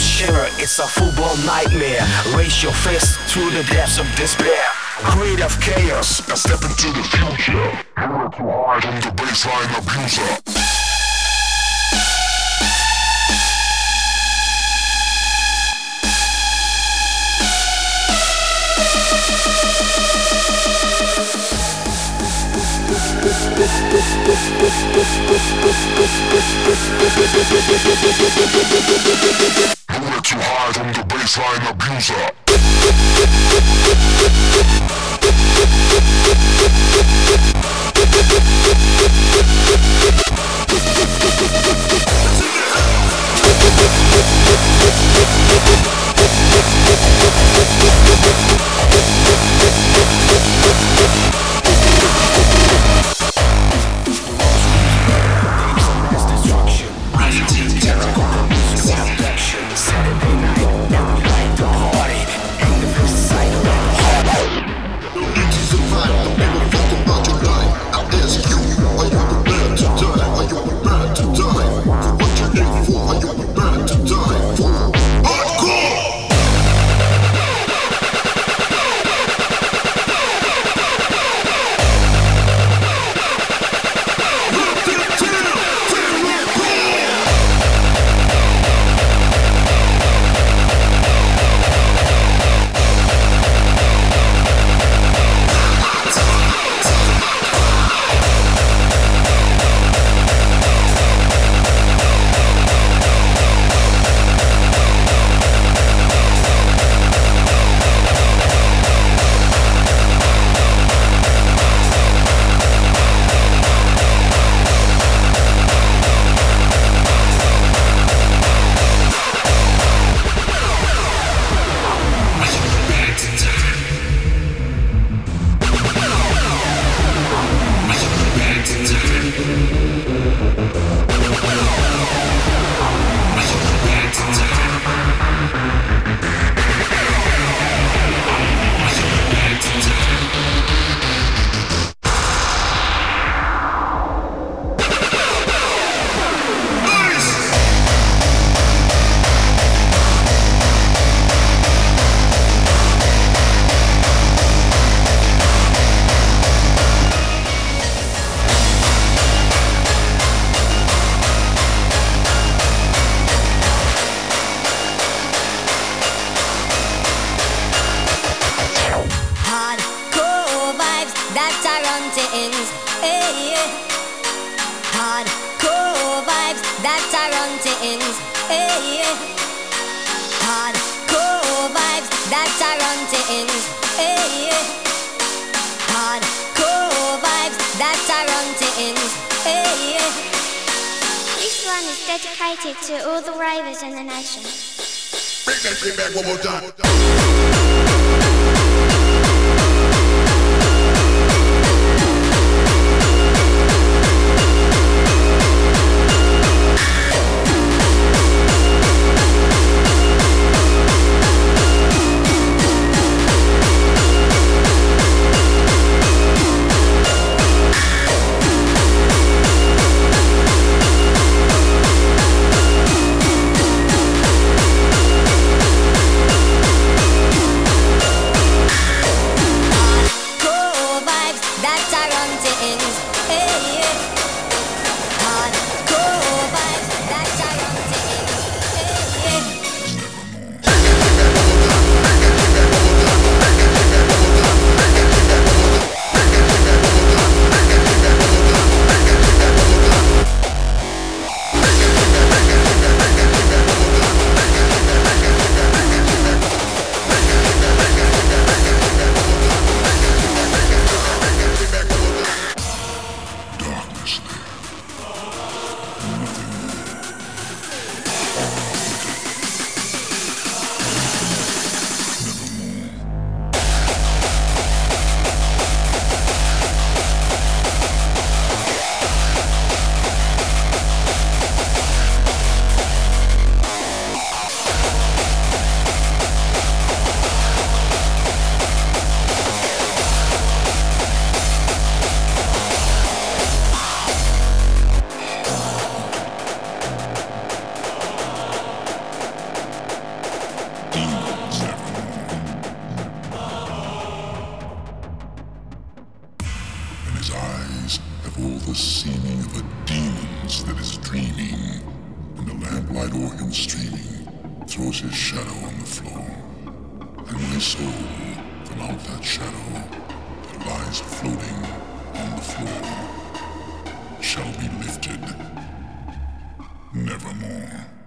Shiver, it's a full-blown nightmare. Raise your fist to the depths of despair. Creative chaos, now step into the future. Hammer too hard on the bassline abuser. I'm the bassline abuser. And streaming, throws his shadow on the floor. And my soul, from out that shadow that lies floating on the floor, shall be lifted nevermore.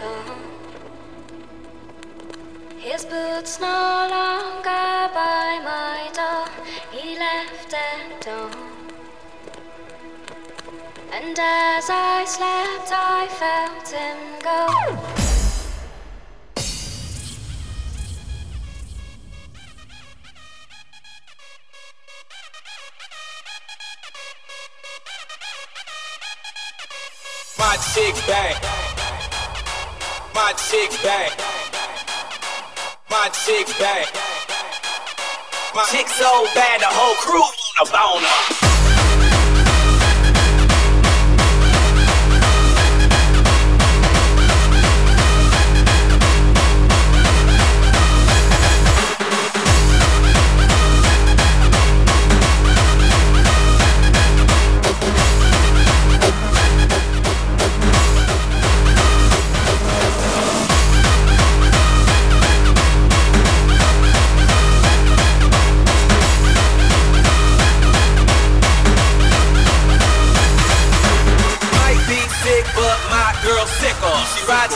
gone. His boots no longer by my door, he left at dawn. And as I slept, I felt him go. my chick back. My chick back, My chick back. My chick so bad the whole crew wanna bone her.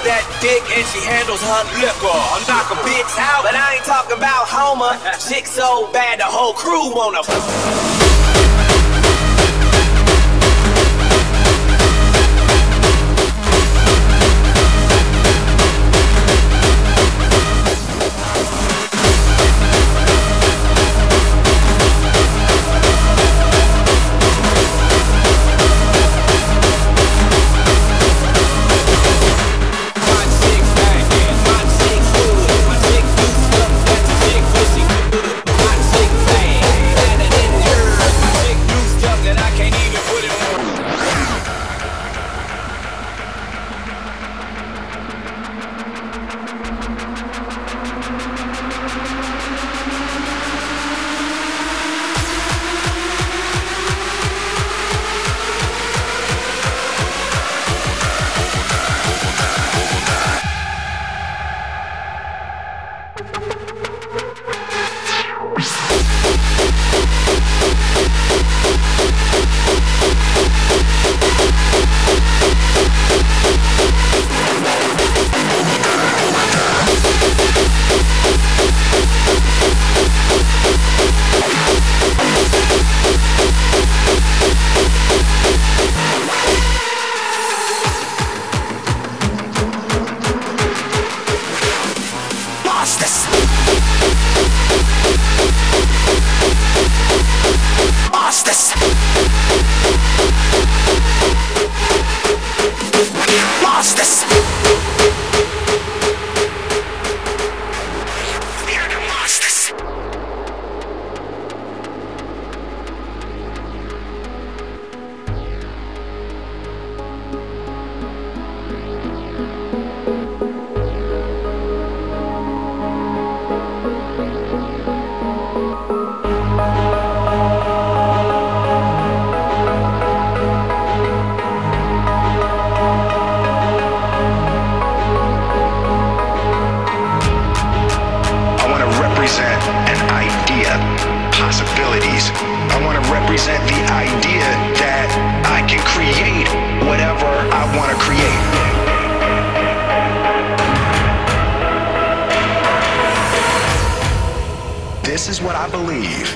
that dick and she handles her liquor. I knock a bitch out, but I ain't talking about Homer. Chick so bad the whole crew wanna. Believe,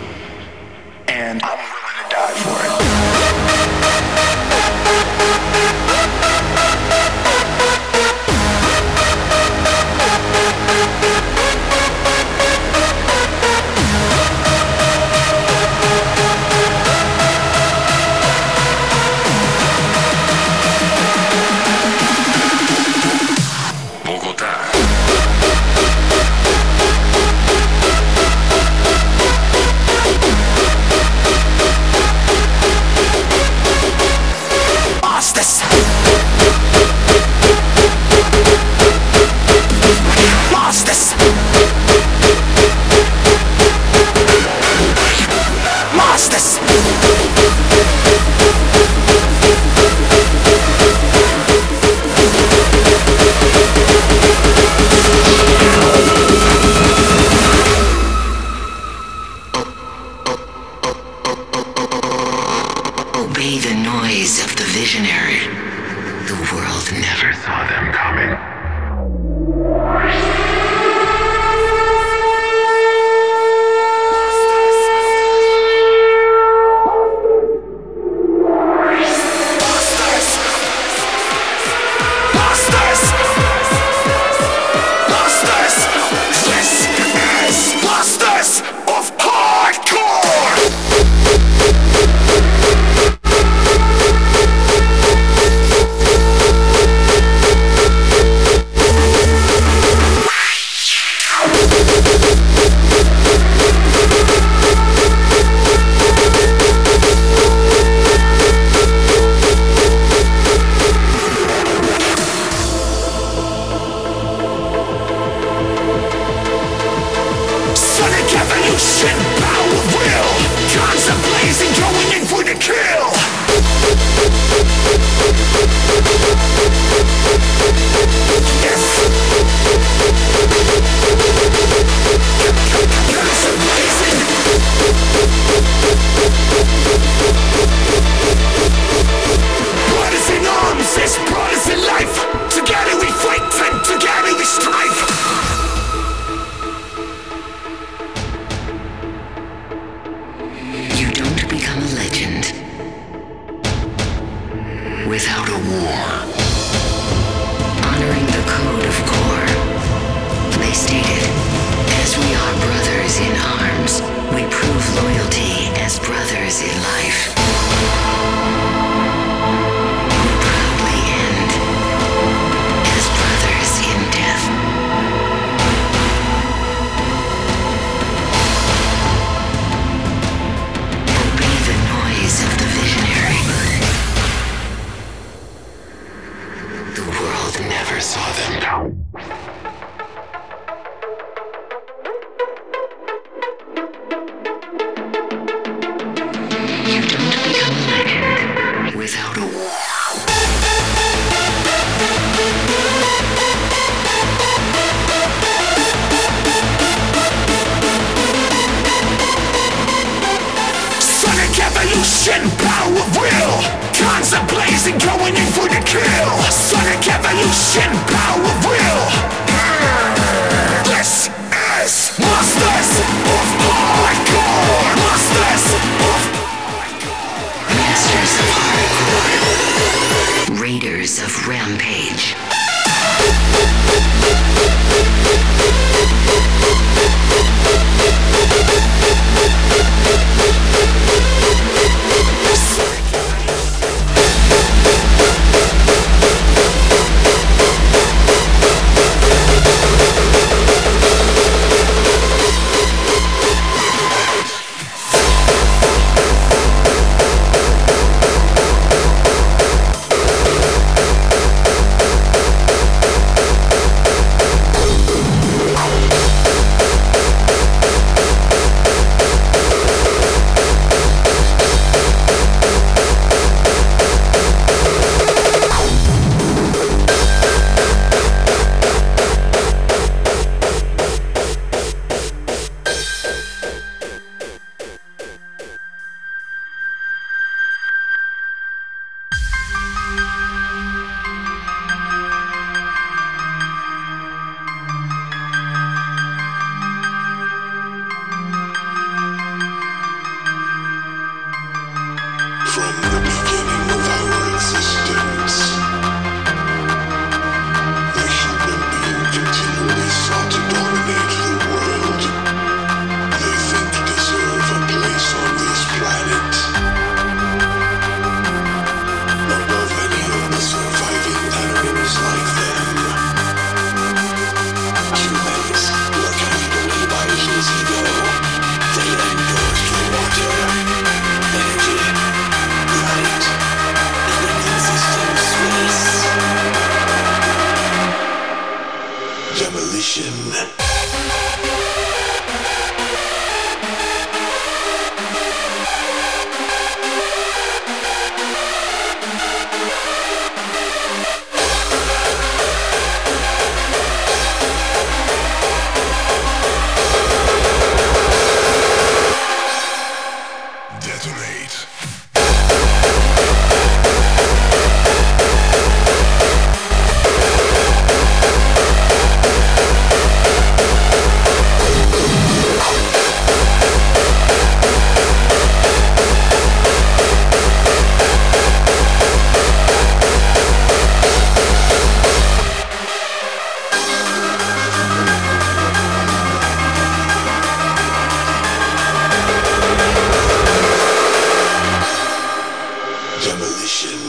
Station.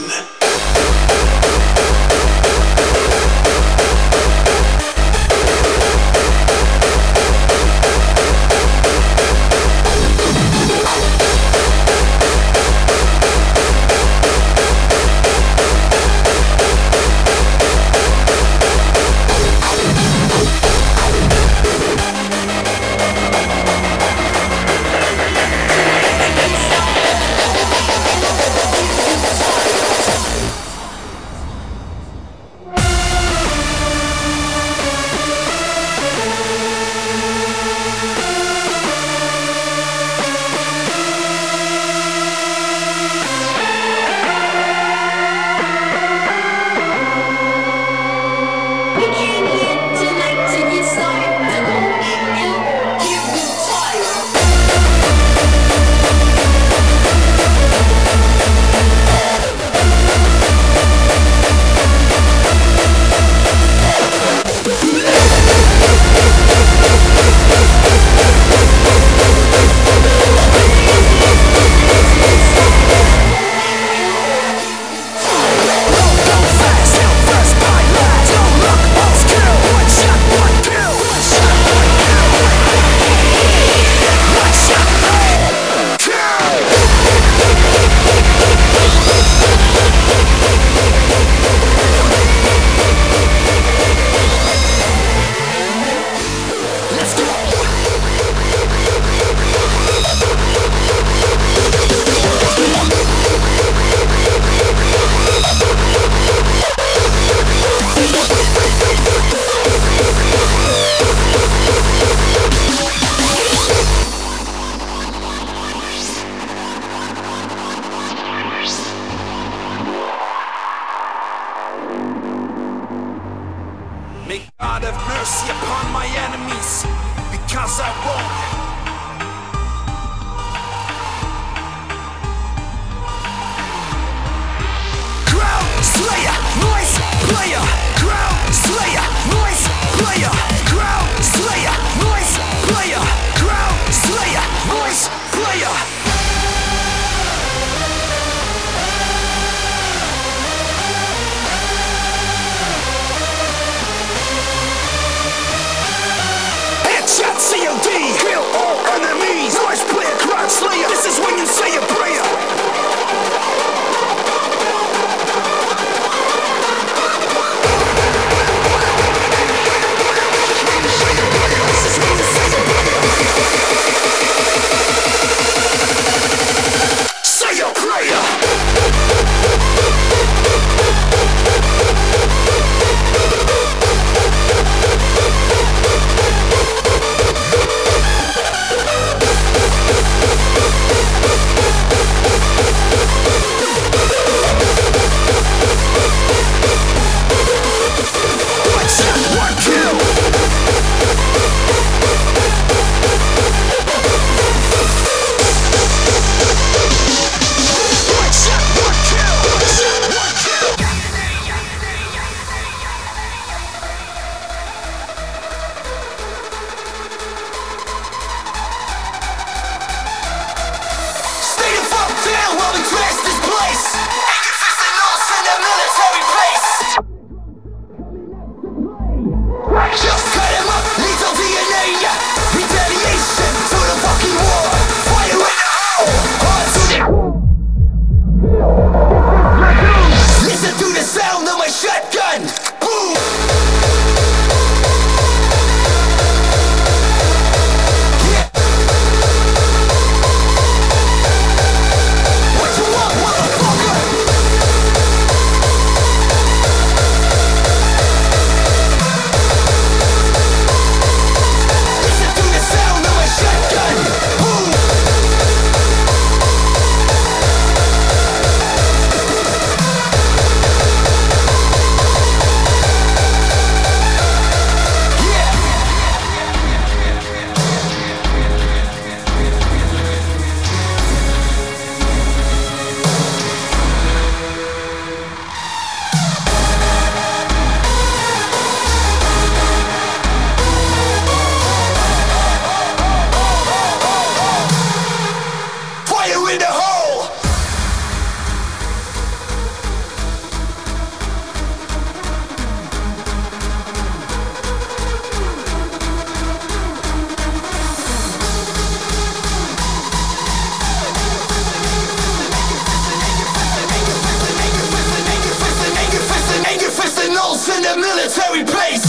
Open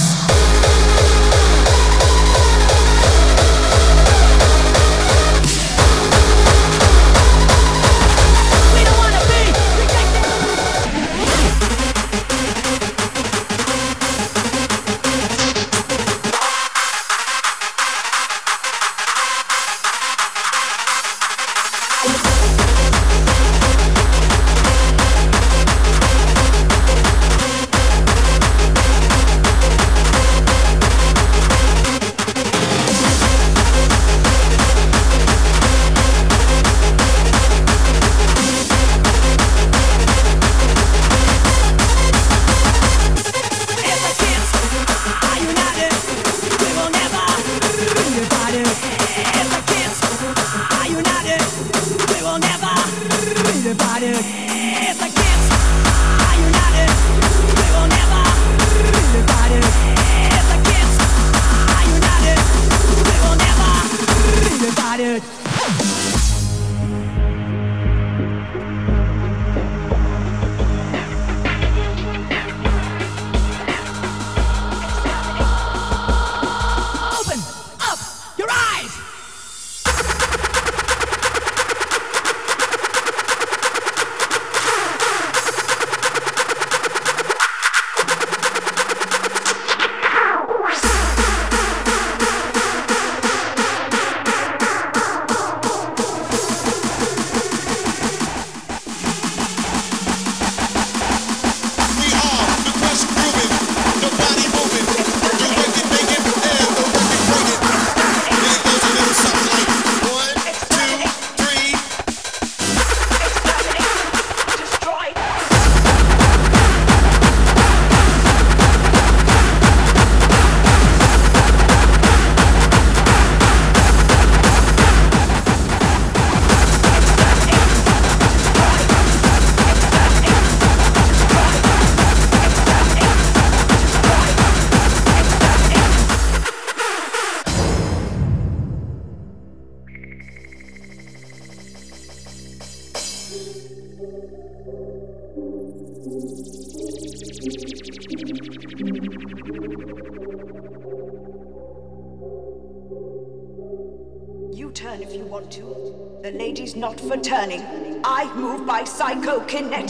connect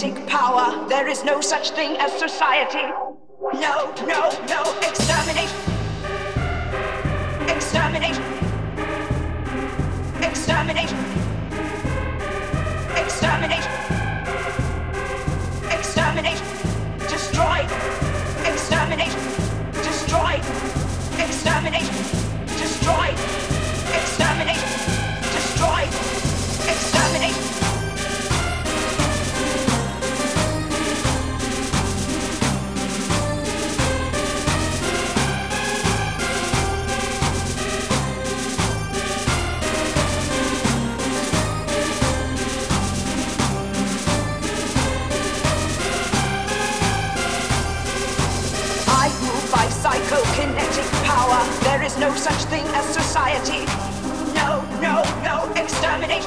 no such thing as society. No, no, no, exterminate,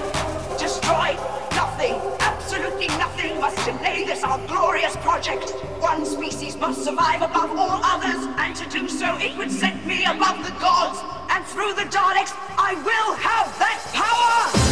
destroy, nothing, absolutely nothing must delay this our glorious project. One species must survive above all others, and to do so it would set me above the gods. And through the Daleks, I will have that power!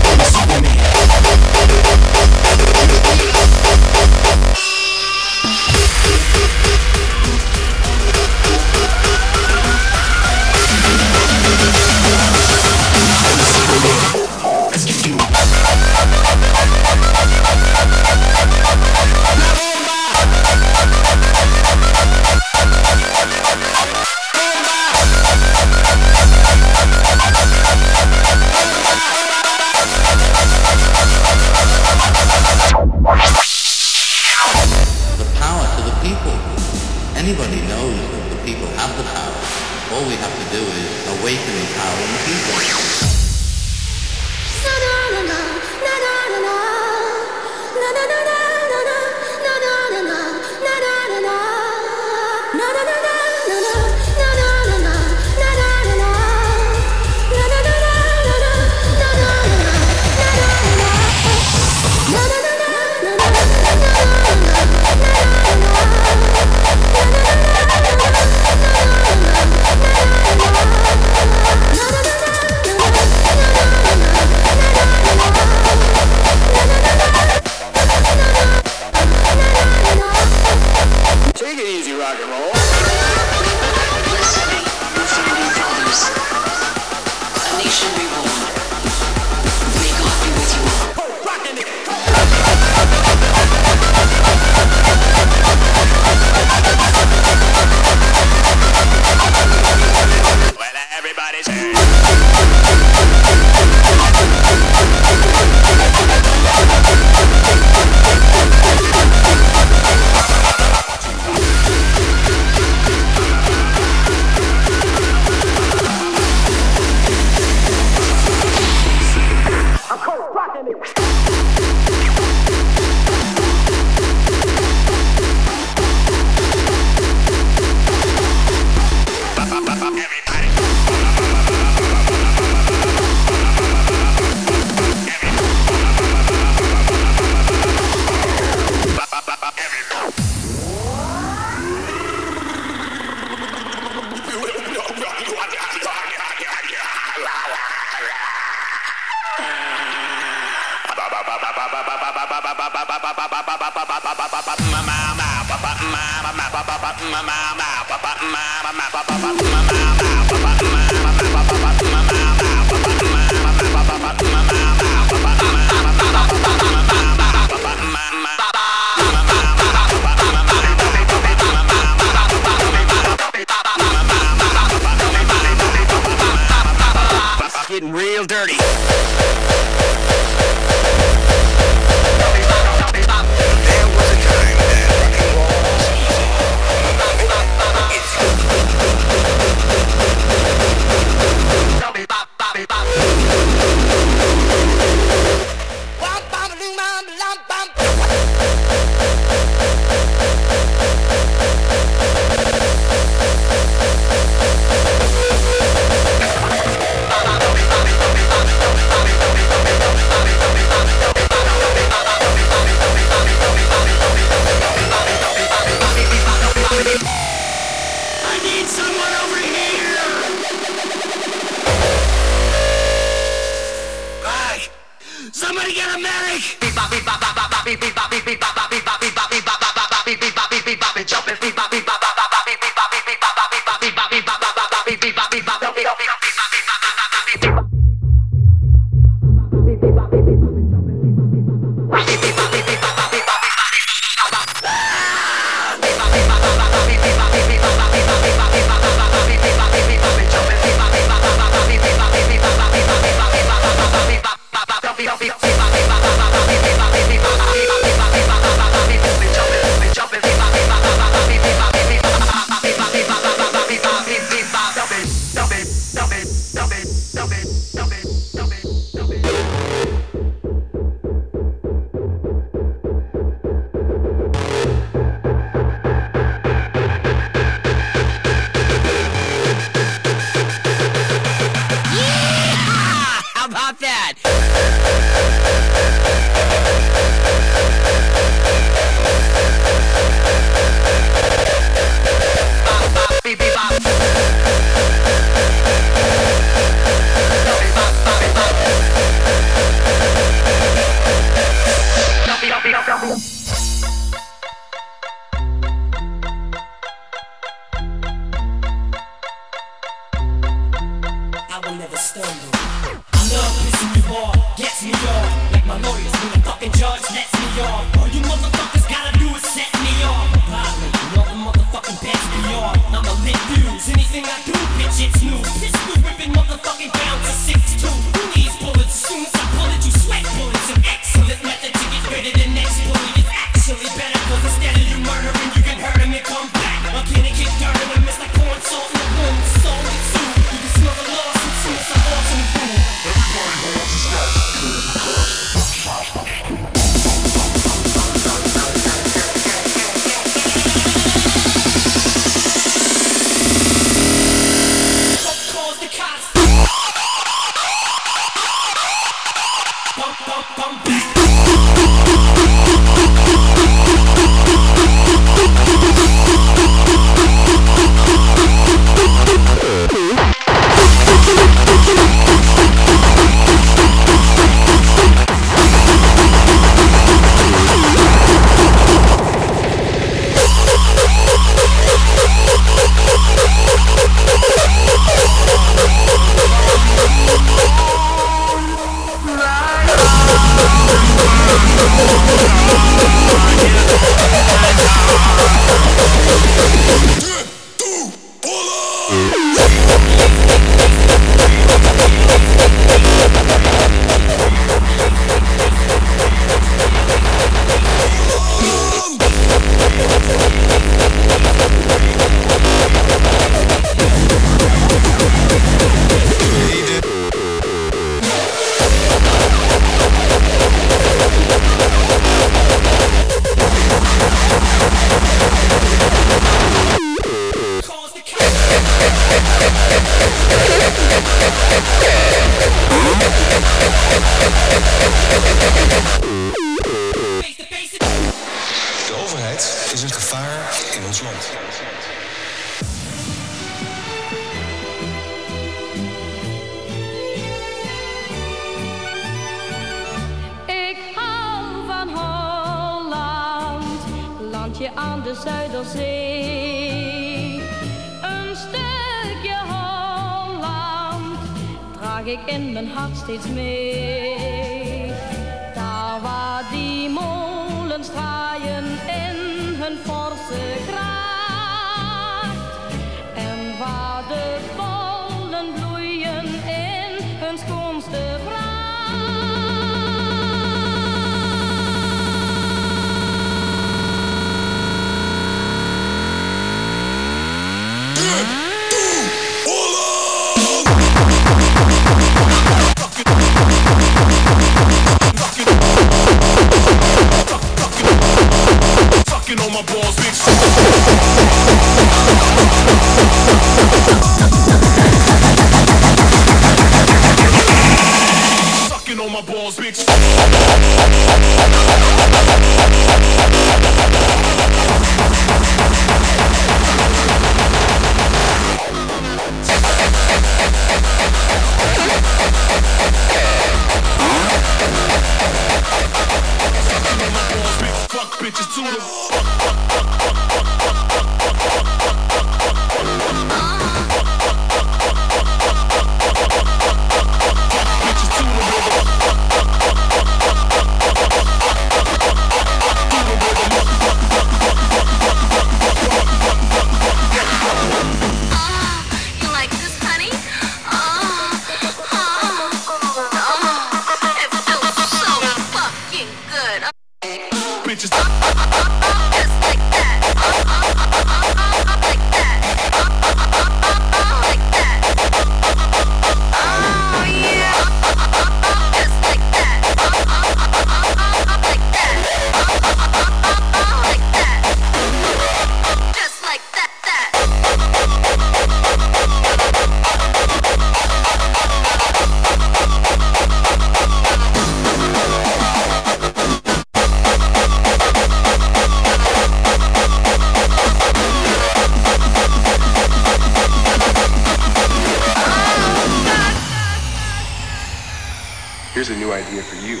idea for you.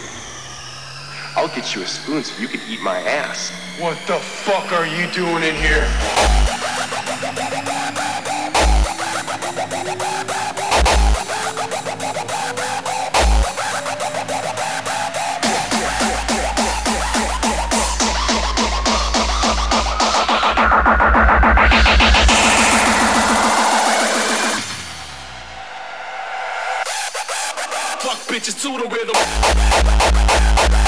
I'll get you a spoon so you can eat my ass. What the fuck are you doing in here? To the rhythm.